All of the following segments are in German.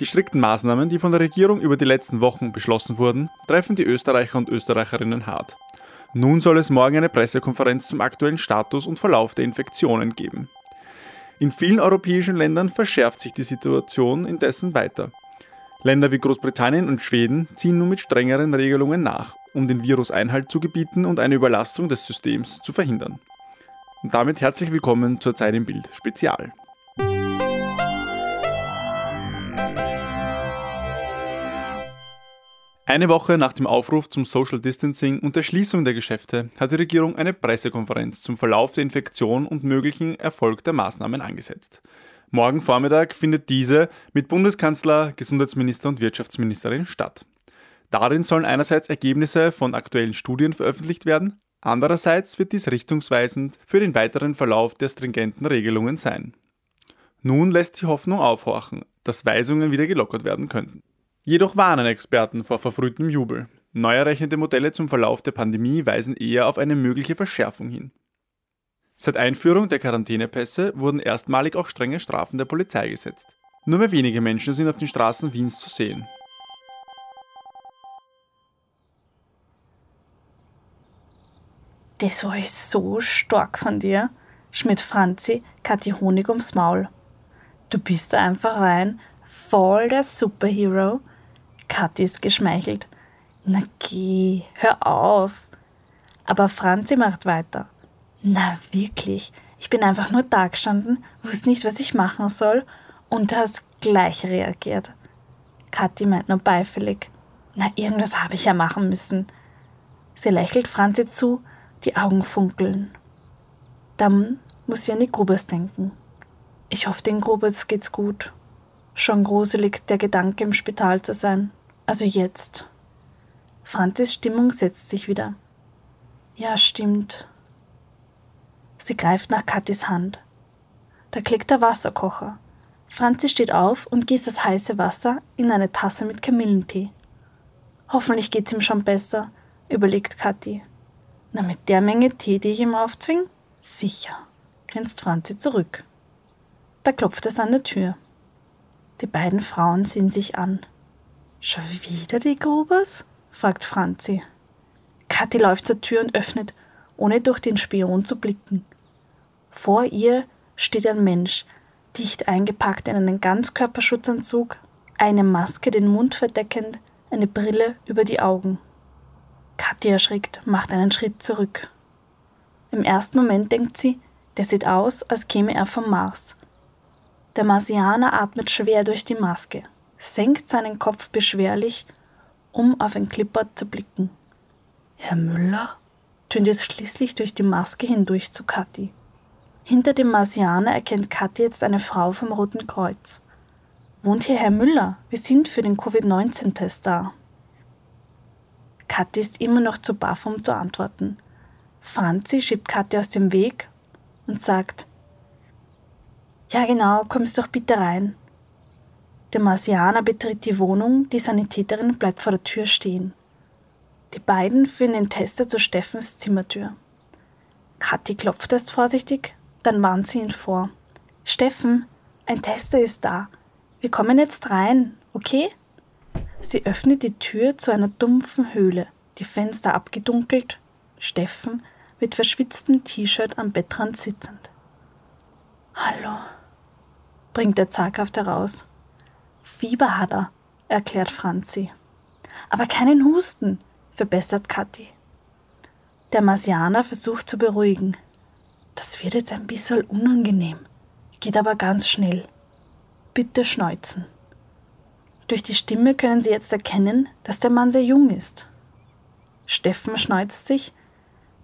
Die strikten Maßnahmen, die von der Regierung über die letzten Wochen beschlossen wurden, treffen die Österreicher und Österreicherinnen hart. Nun soll es morgen eine Pressekonferenz zum aktuellen Status und Verlauf der Infektionen geben. In vielen europäischen Ländern verschärft sich die Situation indessen weiter. Länder wie Großbritannien und Schweden ziehen nun mit strengeren Regelungen nach, um den Virus Einhalt zu gebieten und eine Überlastung des Systems zu verhindern. Und damit herzlich willkommen zur Zeit im Bild Spezial. Eine Woche nach dem Aufruf zum Social Distancing und der Schließung der Geschäfte hat die Regierung eine Pressekonferenz zum Verlauf der Infektion und möglichen Erfolg der Maßnahmen angesetzt. Morgen Vormittag findet diese mit Bundeskanzler, Gesundheitsminister und Wirtschaftsministerin statt. Darin sollen einerseits Ergebnisse von aktuellen Studien veröffentlicht werden, andererseits wird dies richtungsweisend für den weiteren Verlauf der stringenten Regelungen sein. Nun lässt die Hoffnung aufhorchen, dass Weisungen wieder gelockert werden könnten. Jedoch warnen Experten vor verfrühtem Jubel. Neuerrechnete Modelle zum Verlauf der Pandemie weisen eher auf eine mögliche Verschärfung hin. Seit Einführung der Quarantänepässe wurden erstmalig auch strenge Strafen der Polizei gesetzt. Nur mehr wenige Menschen sind auf den Straßen Wiens zu sehen. Das war so stark von dir, schmiert Franzi Kathi Honig ums Maul. Du bist da einfach rein, voll der Superhero. Kathi ist geschmeichelt. Na geh, hör auf. Aber Franzi macht weiter. Na wirklich, ich bin einfach nur da gestanden, wusste nicht, was ich machen soll und hast gleich reagiert. Kathi meint nur beifällig. Na, irgendwas habe ich ja machen müssen. Sie lächelt Franzi zu, die Augen funkeln. Dann muss sie an die Grubers denken. Ich hoffe, den Grubers geht's gut. Schon gruselig, der Gedanke, im Spital zu sein. Also jetzt. Franzis Stimmung setzt sich wieder. Ja, stimmt. Sie greift nach Kathis Hand. Da klickt der Wasserkocher. Franzi steht auf und gießt das heiße Wasser in eine Tasse mit Kamillentee. Hoffentlich geht's ihm schon besser, überlegt Kathi. Na, mit der Menge Tee, die ich ihm aufzwing? Sicher, grinst Franzi zurück. Da klopft es an der Tür. Die beiden Frauen sehen sich an. Schon wieder die Grubers? fragt Franzi. Kathi läuft zur Tür und öffnet, ohne durch den Spion zu blicken. Vor ihr steht ein Mensch, dicht eingepackt in einen Ganzkörperschutzanzug, eine Maske den Mund verdeckend, eine Brille über die Augen. Katja erschrickt, macht einen Schritt zurück. Im ersten Moment denkt sie, der sieht aus, als käme er vom Mars. Der Marsianer atmet schwer durch die Maske, senkt seinen Kopf beschwerlich, um auf ein Clipboard zu blicken. Herr Müller? tönt es schließlich durch die Maske hindurch zu Kathi. Hinter dem Marsianer erkennt Kathi jetzt eine Frau vom Roten Kreuz. Wohnt hier Herr Müller? Wir sind für den Covid-19-Test da. Kathi ist immer noch zu baff, um zu antworten. Franzi schiebt Kathi aus dem Weg und sagt: Ja, genau, kommst doch bitte rein. Der Marsianer betritt die Wohnung, die Sanitäterin bleibt vor der Tür stehen. Die beiden führen den Tester zu Steffens Zimmertür. Kathi klopft erst vorsichtig, dann warnt sie ihn vor. Steffen, ein Tester ist da. Wir kommen jetzt rein, okay? Sie öffnet die Tür zu einer dumpfen Höhle, die Fenster abgedunkelt, Steffen mit verschwitztem T-Shirt am Bettrand sitzend. Hallo, bringt er zaghaft heraus. Fieber hat er, erklärt Franzi. Aber keinen Husten, verbessert Kathi. Der Marsianer versucht zu beruhigen. Das wird jetzt ein bisschen unangenehm, geht aber ganz schnell. Bitte schneuzen. Durch die Stimme können Sie jetzt erkennen, dass der Mann sehr jung ist. Steffen schneuzt sich.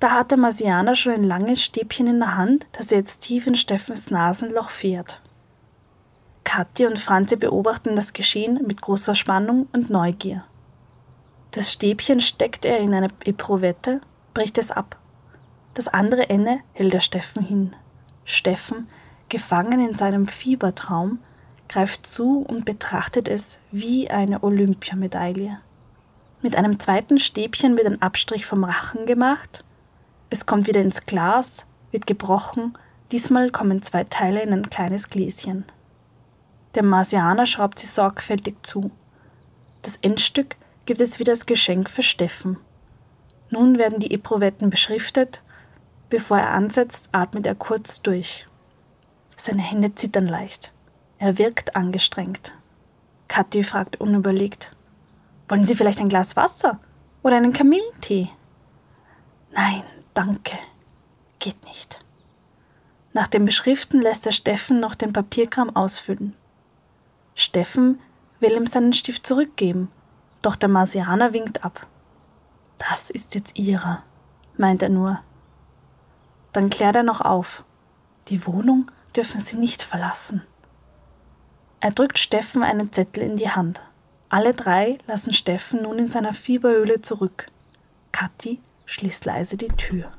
Da hat der Marsianer schon ein langes Stäbchen in der Hand, das jetzt tief in Steffens Nasenloch fährt. Kathi und Franzi beobachten das Geschehen mit großer Spannung und Neugier. Das Stäbchen steckt er in eine Eprovette, bricht es ab. Das andere Ende hält der Steffen hin. Steffen, gefangen in seinem Fiebertraum, greift zu und betrachtet es wie eine Olympiamedaille. Mit einem zweiten Stäbchen wird ein Abstrich vom Rachen gemacht. Es kommt wieder ins Glas, wird gebrochen. Diesmal kommen zwei Teile in ein kleines Gläschen. Der Marsianer schraubt sie sorgfältig zu. Das Endstück gibt es wieder als Geschenk für Steffen. Nun werden die Eprouvetten beschriftet. Bevor er ansetzt, atmet er kurz durch. Seine Hände zittern leicht. Er wirkt angestrengt. Kathi fragt unüberlegt: Wollen Sie vielleicht ein Glas Wasser oder einen Kamillentee? Nein, danke. Geht nicht. Nach dem Beschriften lässt er Steffen noch den Papierkram ausfüllen. Steffen will ihm seinen Stift zurückgeben, doch der Marsianer winkt ab. Das ist jetzt ihrer, meint er nur. Dann klärt er noch auf. Die Wohnung dürfen sie nicht verlassen. Er drückt Steffen einen Zettel in die Hand. Alle drei lassen Steffen nun in seiner Fieberhöhle zurück. Kathi schließt leise die Tür.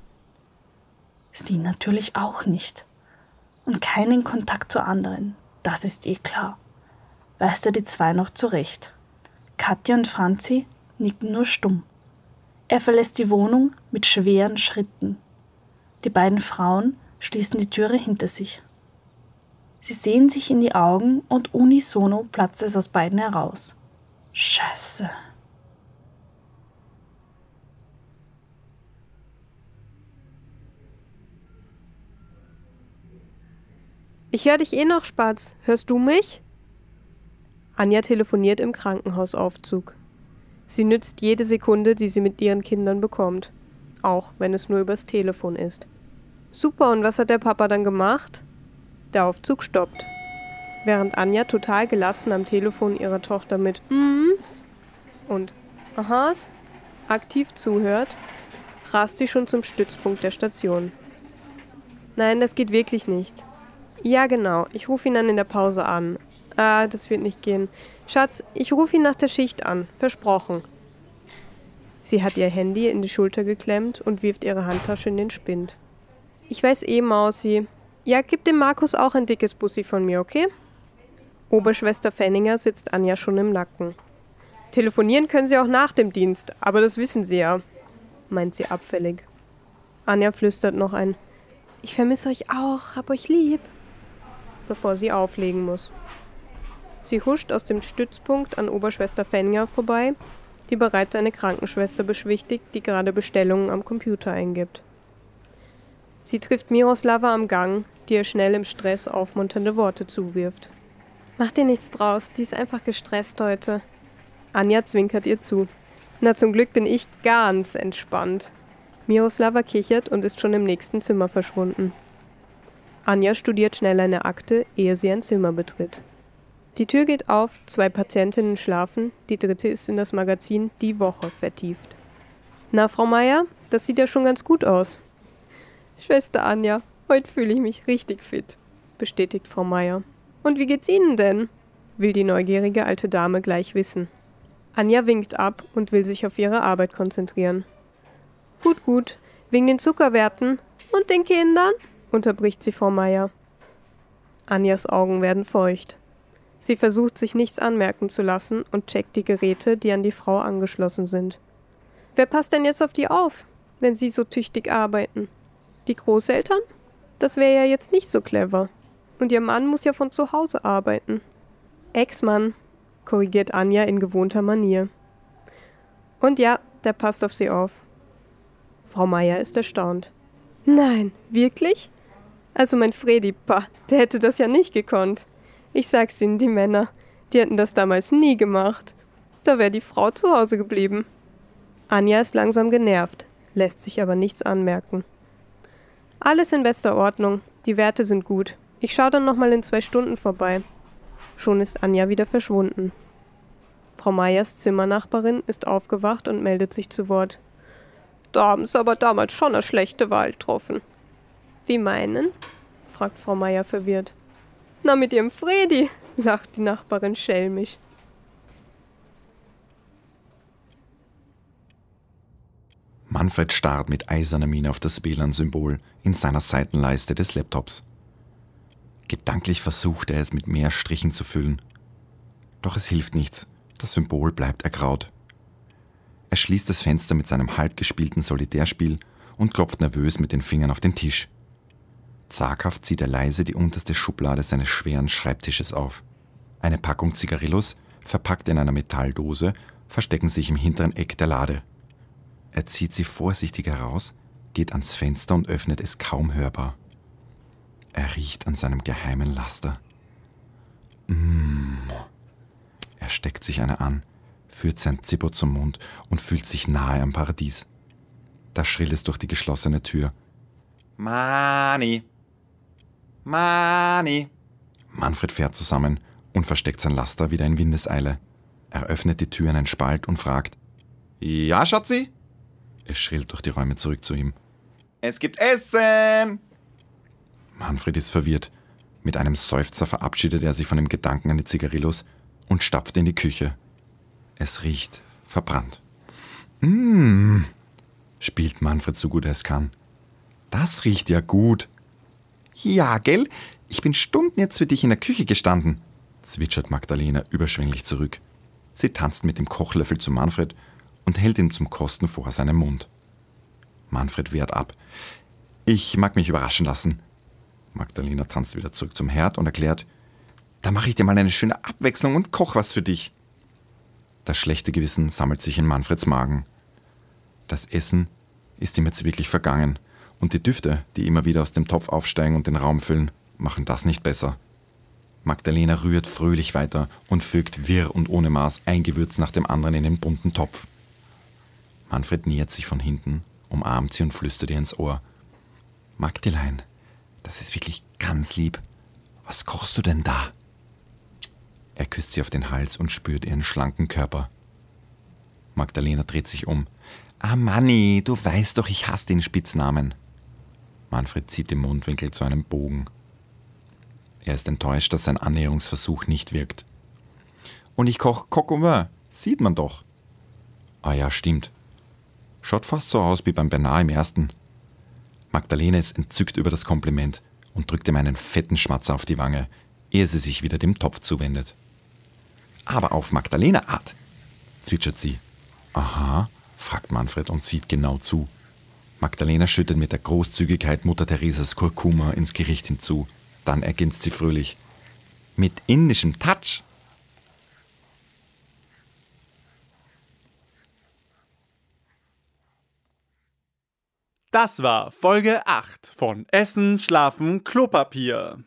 Sie natürlich auch nicht. Und keinen Kontakt zu anderen, das ist eh klar. Weist er die zwei noch zurecht. Katja und Franzi nicken nur stumm. Er verlässt die Wohnung mit schweren Schritten. Die beiden Frauen schließen die Türe hinter sich. Sie sehen sich in die Augen und unisono platzt es aus beiden heraus. Scheiße. Ich höre dich eh noch, Spatz. Hörst du mich? Anja telefoniert im Krankenhausaufzug. Sie nützt jede Sekunde, die sie mit ihren Kindern bekommt. Auch wenn es nur übers Telefon ist. Super, und was hat der Papa dann gemacht? Der Aufzug stoppt. Während Anja total gelassen am Telefon ihrer Tochter mit Mms und Ahas aktiv zuhört, rast sie schon zum Stützpunkt der Station. Nein, das geht wirklich nicht. Ja, genau. Ich rufe ihn dann in der Pause an. Ah, das wird nicht gehen. Schatz, ich rufe ihn nach der Schicht an. Versprochen. Sie hat ihr Handy in die Schulter geklemmt und wirft ihre Handtasche in den Spind. Ich weiß eh, Mausi. Ja, gib dem Markus auch ein dickes Bussi von mir, okay? Oberschwester Fenninger sitzt Anja schon im Nacken. Telefonieren können sie auch nach dem Dienst, aber das wissen sie ja, meint sie abfällig. Anja flüstert noch ein Ich vermisse euch auch, hab euch lieb bevor sie auflegen muss. Sie huscht aus dem Stützpunkt an Oberschwester Fenja vorbei, die bereits eine Krankenschwester beschwichtigt, die gerade Bestellungen am Computer eingibt. Sie trifft Miroslava am Gang, die ihr schnell im Stress aufmunternde Worte zuwirft. Mach dir nichts draus, die ist einfach gestresst heute. Anja zwinkert ihr zu. Na, zum Glück bin ich ganz entspannt. Miroslava kichert und ist schon im nächsten Zimmer verschwunden. Anja studiert schnell eine Akte, ehe sie ein Zimmer betritt. Die Tür geht auf, zwei Patientinnen schlafen, die dritte ist in das Magazin Die Woche vertieft. Na, Frau Meier, das sieht ja schon ganz gut aus. Schwester Anja, heute fühle ich mich richtig fit, bestätigt Frau Meier. Und wie geht's Ihnen denn? will die neugierige alte Dame gleich wissen. Anja winkt ab und will sich auf ihre Arbeit konzentrieren. Gut, gut, wegen den Zuckerwerten und den Kindern? unterbricht sie Frau Meier. Anjas Augen werden feucht. Sie versucht sich nichts anmerken zu lassen und checkt die Geräte, die an die Frau angeschlossen sind. Wer passt denn jetzt auf die auf, wenn sie so tüchtig arbeiten? Die Großeltern? Das wäre ja jetzt nicht so clever. Und ihr Mann muss ja von zu Hause arbeiten. Ex-Mann, korrigiert Anja in gewohnter Manier. Und ja, der passt auf sie auf. Frau Meier ist erstaunt. Nein, wirklich? Also mein Fredi, pa, der hätte das ja nicht gekonnt. Ich sag's Ihnen, die Männer, die hätten das damals nie gemacht. Da wäre die Frau zu Hause geblieben. Anja ist langsam genervt, lässt sich aber nichts anmerken. Alles in bester Ordnung, die Werte sind gut. Ich schau dann nochmal in zwei Stunden vorbei. Schon ist Anja wieder verschwunden. Frau Meyers Zimmernachbarin ist aufgewacht und meldet sich zu Wort. Da haben sie aber damals schon eine schlechte Wahl getroffen. Wie meinen? fragt Frau Meier verwirrt. Na, mit ihrem Fredi, lacht die Nachbarin schelmisch. Manfred starrt mit eiserner Miene auf das WLAN-Symbol in seiner Seitenleiste des Laptops. Gedanklich versucht er es mit mehr Strichen zu füllen. Doch es hilft nichts, das Symbol bleibt ergraut. Er schließt das Fenster mit seinem halb gespielten Solitärspiel und klopft nervös mit den Fingern auf den Tisch. Zaghaft zieht er leise die unterste Schublade seines schweren Schreibtisches auf. Eine Packung Zigarillos, verpackt in einer Metalldose, verstecken sich im hinteren Eck der Lade. Er zieht sie vorsichtig heraus, geht ans Fenster und öffnet es kaum hörbar. Er riecht an seinem geheimen Laster. Mmh. Er steckt sich eine an, führt sein Zippo zum Mund und fühlt sich nahe am Paradies. Da schrill es durch die geschlossene Tür. Mani! Mani! Manfred fährt zusammen und versteckt sein Laster wieder in Windeseile. Er öffnet die Tür in einen Spalt und fragt: Ja, Schatzi? Es schrillt durch die Räume zurück zu ihm. Es gibt Essen! Manfred ist verwirrt. Mit einem Seufzer verabschiedet er sich von dem Gedanken an die Zigarillos und stapft in die Küche. Es riecht verbrannt. Mmh, spielt Manfred so gut er es kann. Das riecht ja gut. Ja, gell? Ich bin Stunden jetzt für dich in der Küche gestanden, zwitschert Magdalena überschwänglich zurück. Sie tanzt mit dem Kochlöffel zu Manfred und hält ihn zum Kosten vor seinem Mund. Manfred wehrt ab. Ich mag mich überraschen lassen. Magdalena tanzt wieder zurück zum Herd und erklärt, da mache ich dir mal eine schöne Abwechslung und koch was für dich. Das schlechte Gewissen sammelt sich in Manfreds Magen. Das Essen ist ihm jetzt wirklich vergangen und die Düfte, die immer wieder aus dem Topf aufsteigen und den Raum füllen, machen das nicht besser. Magdalena rührt fröhlich weiter und fügt wirr und ohne Maß ein Gewürz nach dem anderen in den bunten Topf. Manfred nähert sich von hinten, umarmt sie und flüstert ihr ins Ohr. Magdelein, das ist wirklich ganz lieb. Was kochst du denn da? Er küsst sie auf den Hals und spürt ihren schlanken Körper. Magdalena dreht sich um. Ah, Manni, du weißt doch, ich hasse den Spitznamen. Manfred zieht den Mundwinkel zu einem Bogen. Er ist enttäuscht, dass sein Annäherungsversuch nicht wirkt. Und ich koch Coq sieht man doch. Ah ja, stimmt. Schaut fast so aus wie beim Bernard im ersten. Magdalena ist entzückt über das Kompliment und drückt ihm einen fetten Schmatzer auf die Wange, ehe sie sich wieder dem Topf zuwendet. Aber auf Magdalena Art, zwitschert sie. Aha, fragt Manfred und sieht genau zu. Magdalena schüttet mit der Großzügigkeit Mutter Theresas Kurkuma ins Gericht hinzu. Dann ergänzt sie fröhlich. Mit indischem Touch. Das war Folge 8 von Essen, Schlafen, Klopapier.